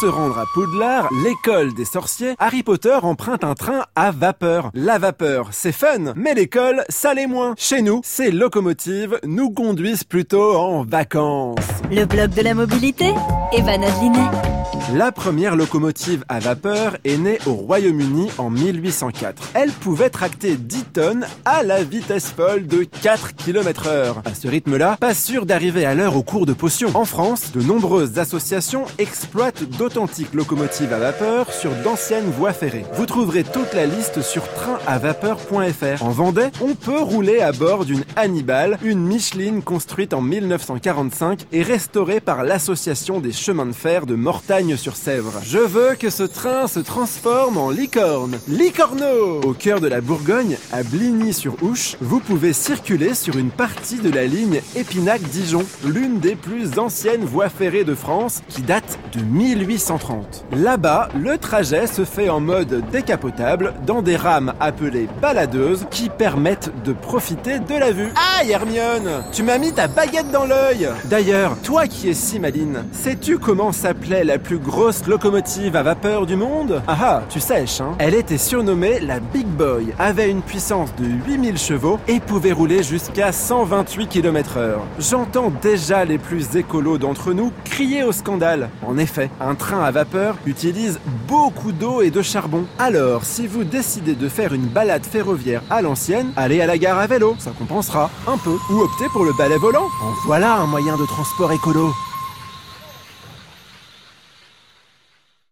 se rendre à Poudlard, l'école des sorciers, Harry Potter emprunte un train à vapeur. La vapeur, c'est fun, mais l'école, ça l'est moins. Chez nous, ces locomotives nous conduisent plutôt en vacances. Le blog de la mobilité, Evan Adlinet. La première locomotive à vapeur est née au Royaume-Uni en 1804. Elle pouvait tracter 10 tonnes à la vitesse folle de 4 km heure. À ce rythme-là, pas sûr d'arriver à l'heure au cours de potions. En France, de nombreuses associations exploitent d'authentiques locomotives à vapeur sur d'anciennes voies ferrées. Vous trouverez toute la liste sur trainavapeur.fr. En Vendée, on peut rouler à bord d'une Hannibal, une Micheline construite en 1945 et restaurée par l'association des chemins de fer de Mortagne sur Sèvres. Je veux que ce train se transforme en licorne. Licorno Au cœur de la Bourgogne, à Bligny-sur-Ouche, vous pouvez circuler sur une partie de la ligne Épinac-Dijon, l'une des plus anciennes voies ferrées de France qui date de 1830. Là-bas, le trajet se fait en mode décapotable dans des rames appelées baladeuses qui permettent de profiter de la vue. Aïe Hermione Tu m'as mis ta baguette dans l'œil D'ailleurs, toi qui es si maline, sais-tu comment s'appelait la plus grosse locomotive à vapeur du monde Ah ah, tu sèches, hein Elle était surnommée la Big Boy, avait une puissance de 8000 chevaux et pouvait rouler jusqu'à 128 km heure. J'entends déjà les plus écolos d'entre nous crier au scandale. En effet, un train à vapeur utilise beaucoup d'eau et de charbon. Alors, si vous décidez de faire une balade ferroviaire à l'ancienne, allez à la gare à vélo, ça compensera un peu. Ou optez pour le balai volant. En voilà un moyen de transport écolo.